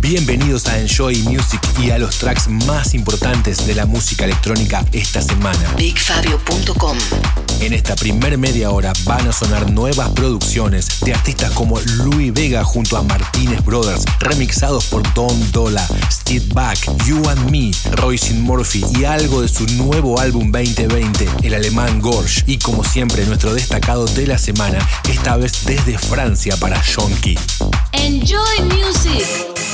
Bienvenidos a Enjoy Music y a los tracks más importantes de la música electrónica esta semana. BigFabio.com. En esta primer media hora van a sonar nuevas producciones de artistas como Louis Vega junto a Martínez Brothers, remixados por Don Dola, Steve Back, You and Me, Royce Murphy y algo de su nuevo álbum 2020, el alemán Gorge. Y como siempre, nuestro destacado de la semana, esta vez desde Francia para Shonky. Enjoy music.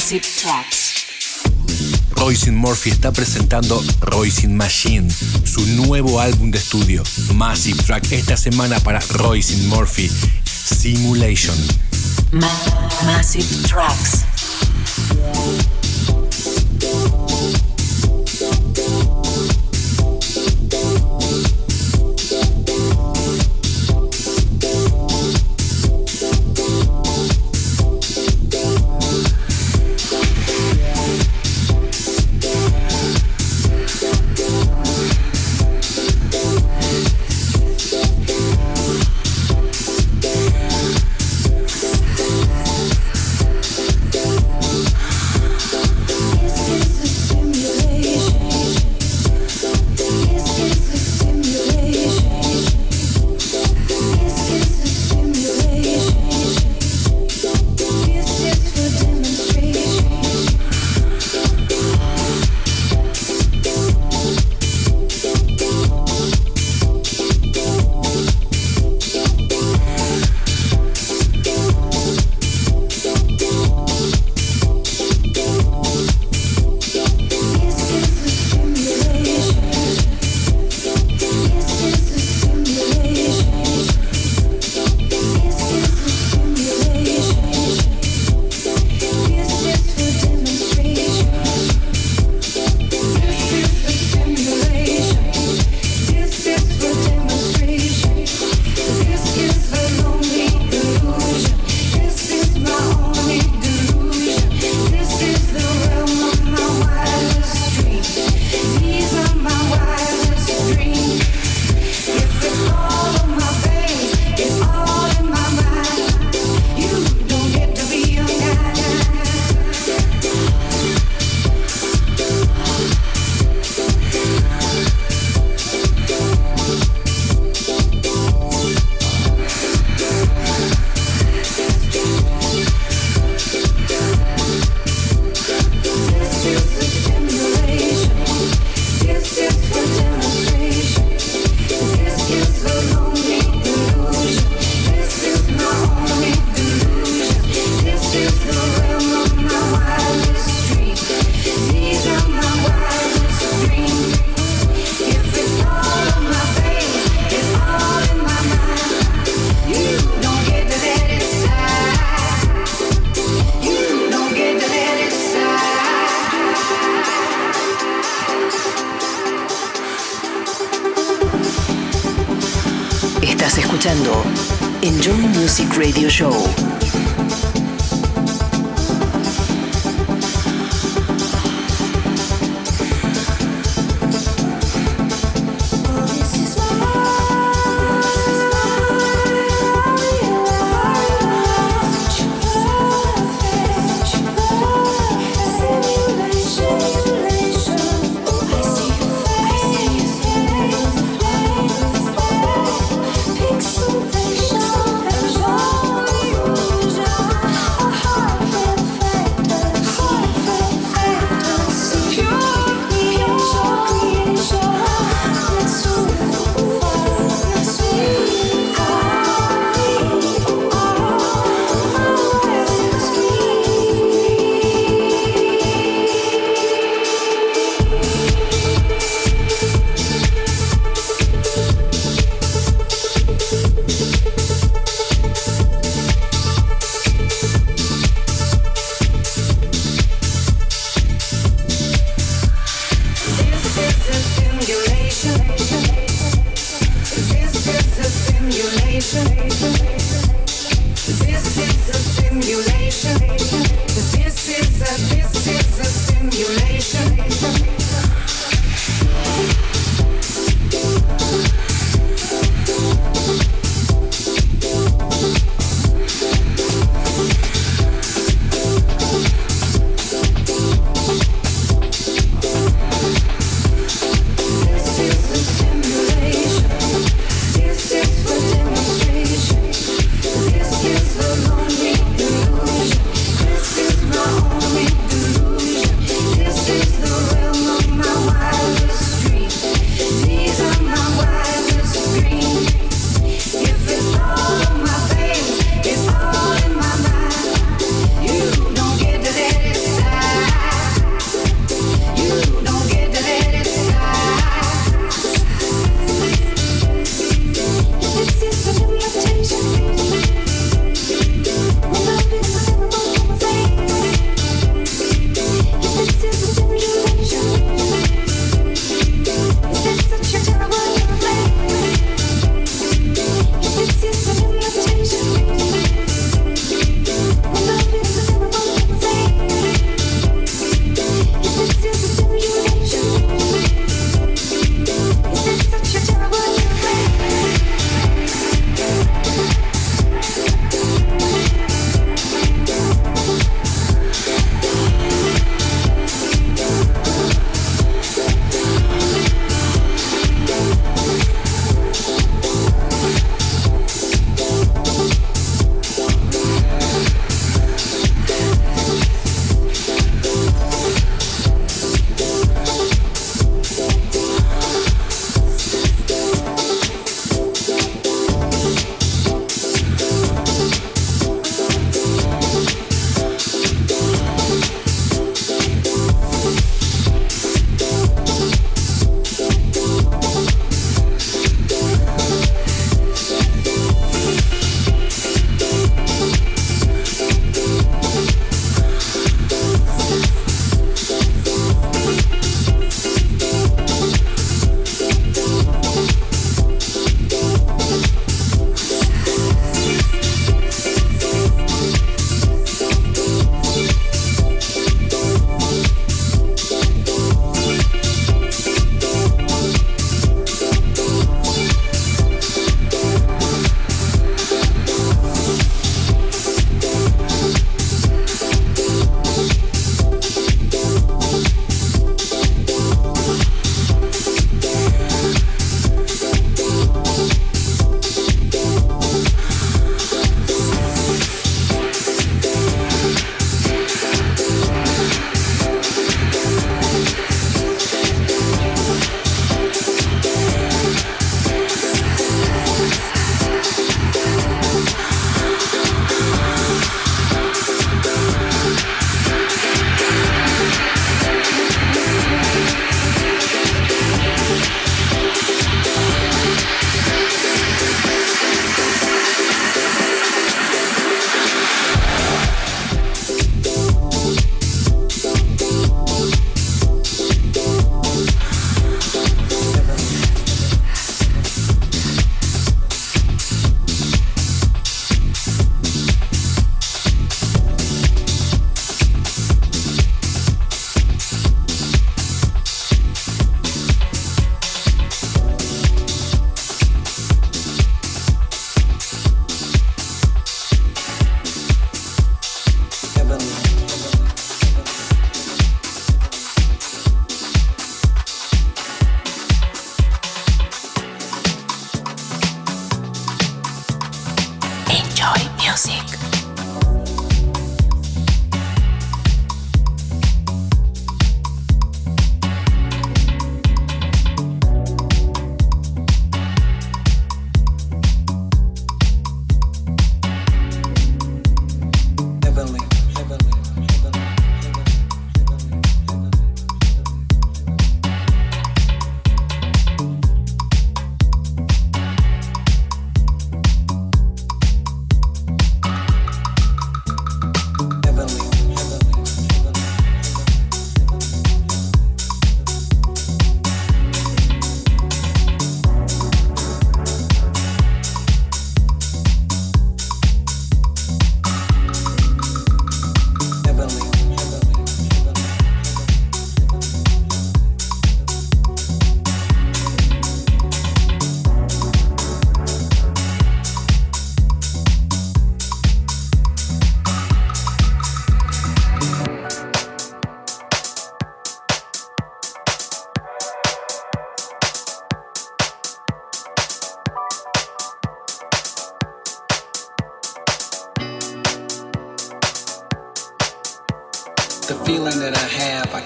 Massive Tracks. Royce Murphy está presentando Royce Machine, su nuevo álbum de estudio, Massive Track, esta semana para Royce Murphy, Simulation. Massive Tracks.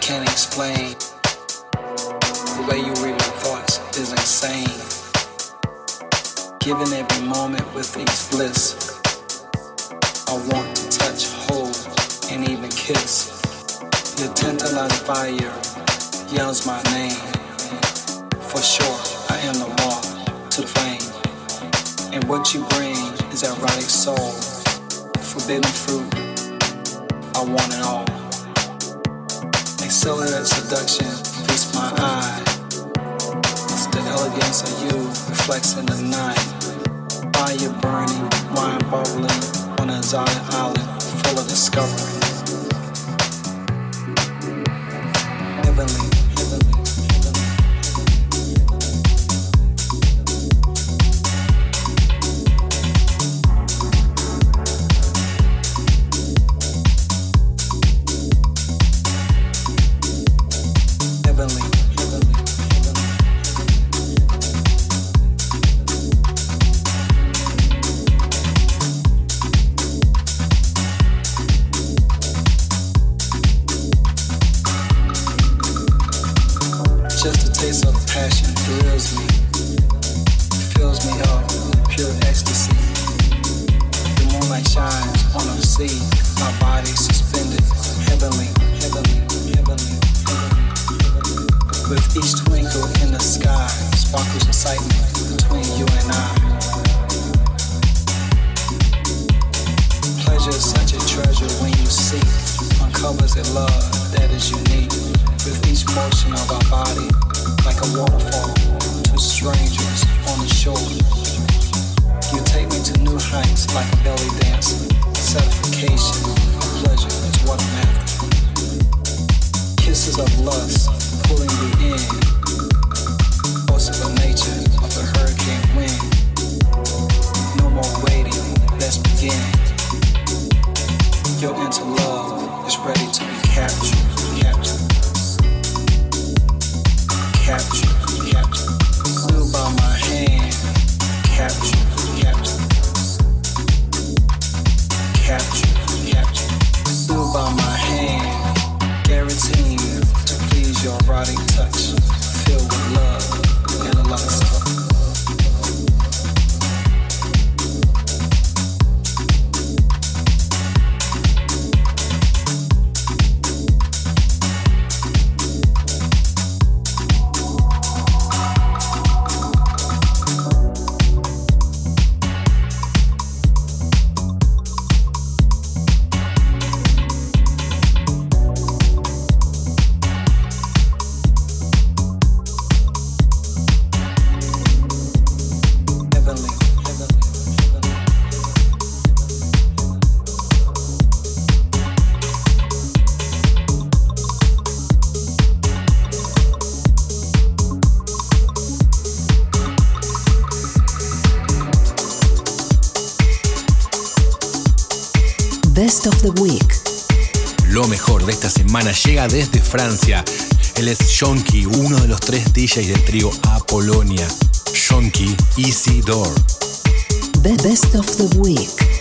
Can't explain. The way you read my thoughts is insane. Given every moment with each bliss. I want to touch, hold, and even kiss. The tantalizing fire yells my name. For sure, I am the moth to the flame. And what you bring is erotic soul. Forbidden fruit. I want it all. Accelerated seduction feast my eye. It's the elegance of you reflects in the night. Fire burning, wine bubbling on a exotic island full of discovery. Heavenly, love De esta semana llega desde Francia. Él es Shonky, uno de los tres DJs del trío Apolonia. Shonky Easy Door. Be- Best of the Week.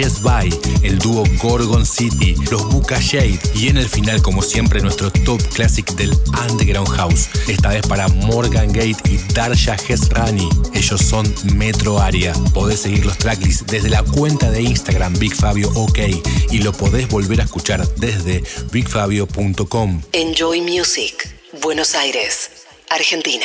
Yes By, el dúo Gorgon City, los Buka Shade y en el final, como siempre, nuestro top classic del Underground House. Esta vez para Morgan Gate y Darsha Hesrani. Ellos son Metro Area. Podés seguir los tracklists desde la cuenta de Instagram Big Fabio OK y lo podés volver a escuchar desde bigfabio.com. Enjoy Music. Buenos Aires, Argentina.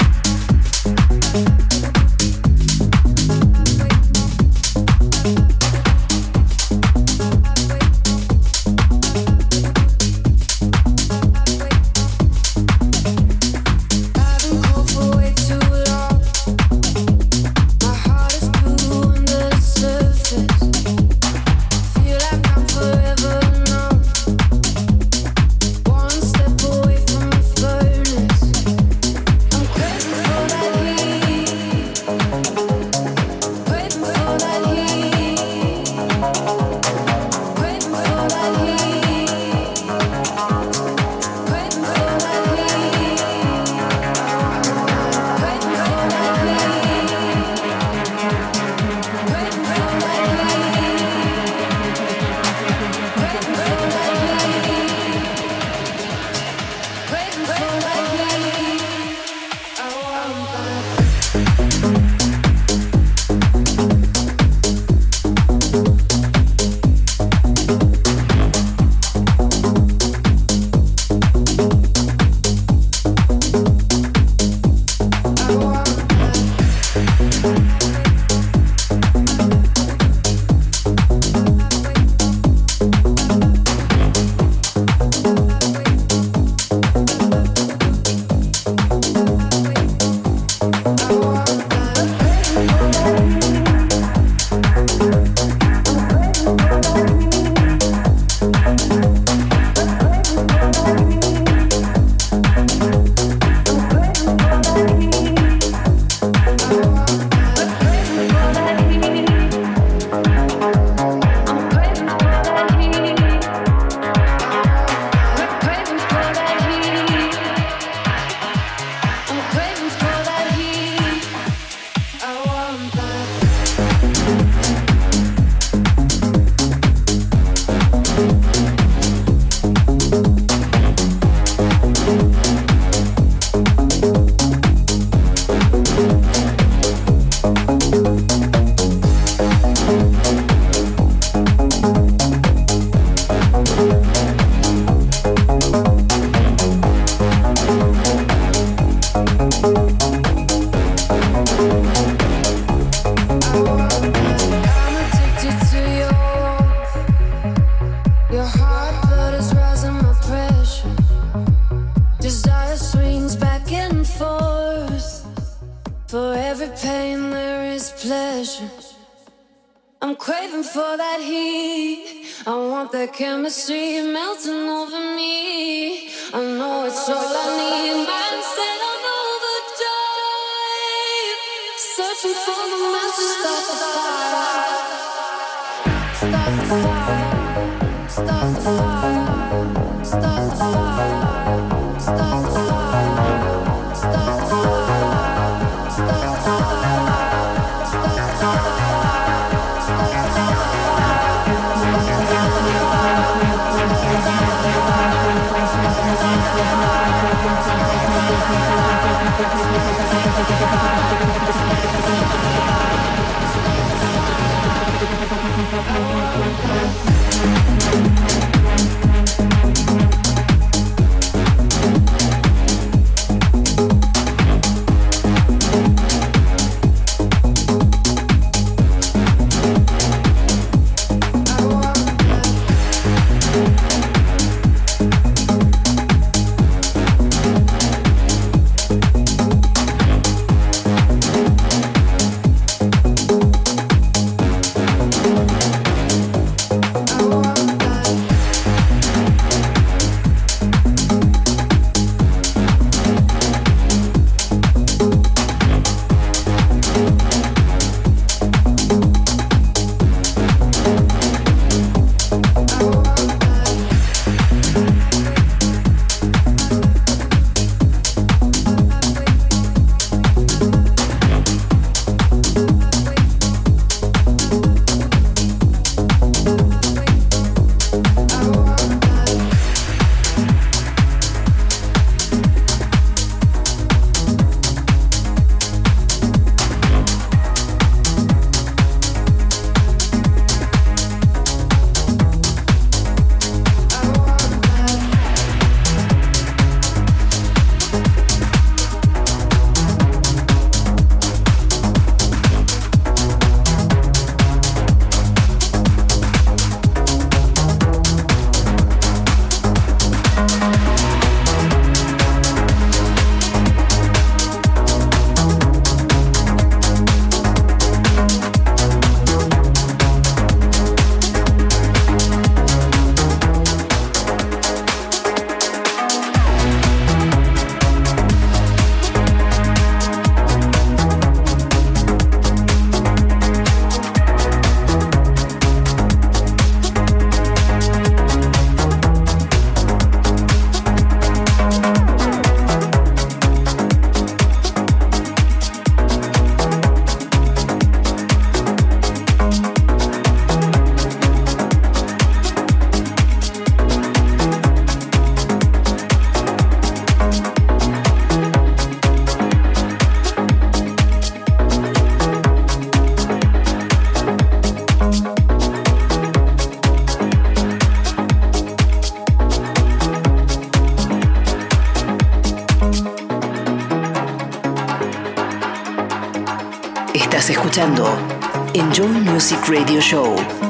Music Radio Show.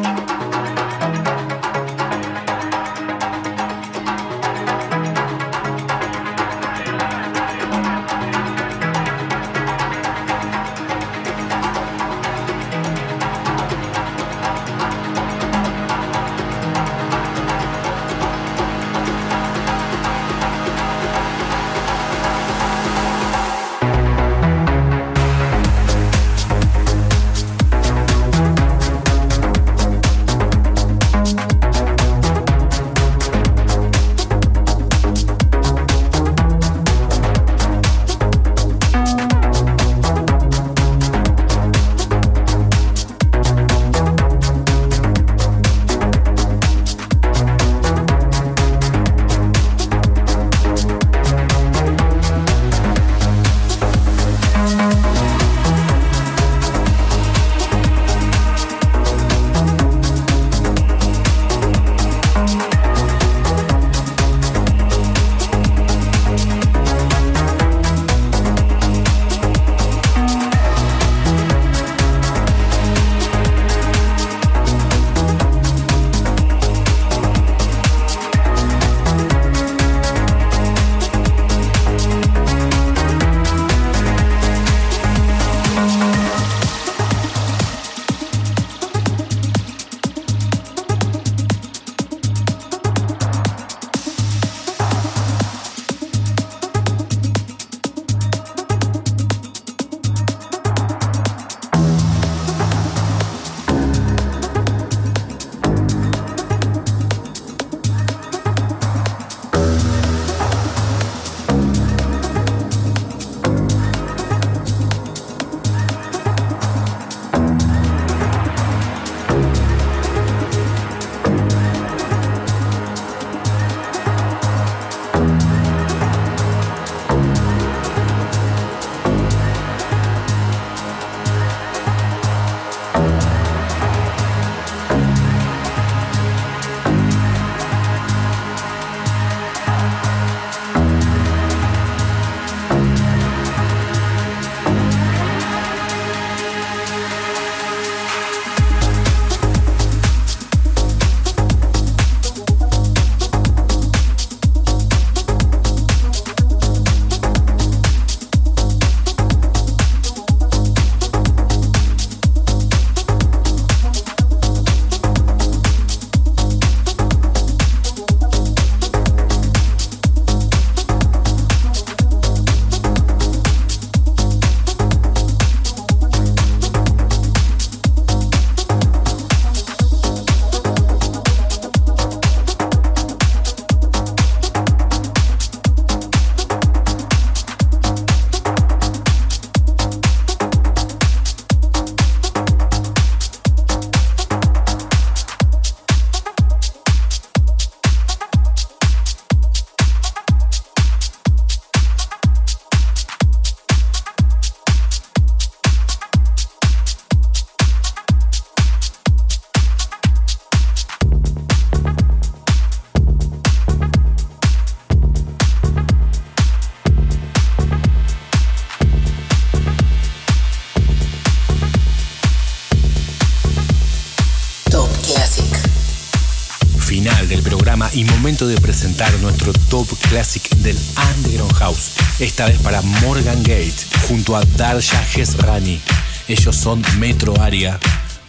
Junto a Darsha Hesrani. Ellos son Metro Area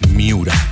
Miura.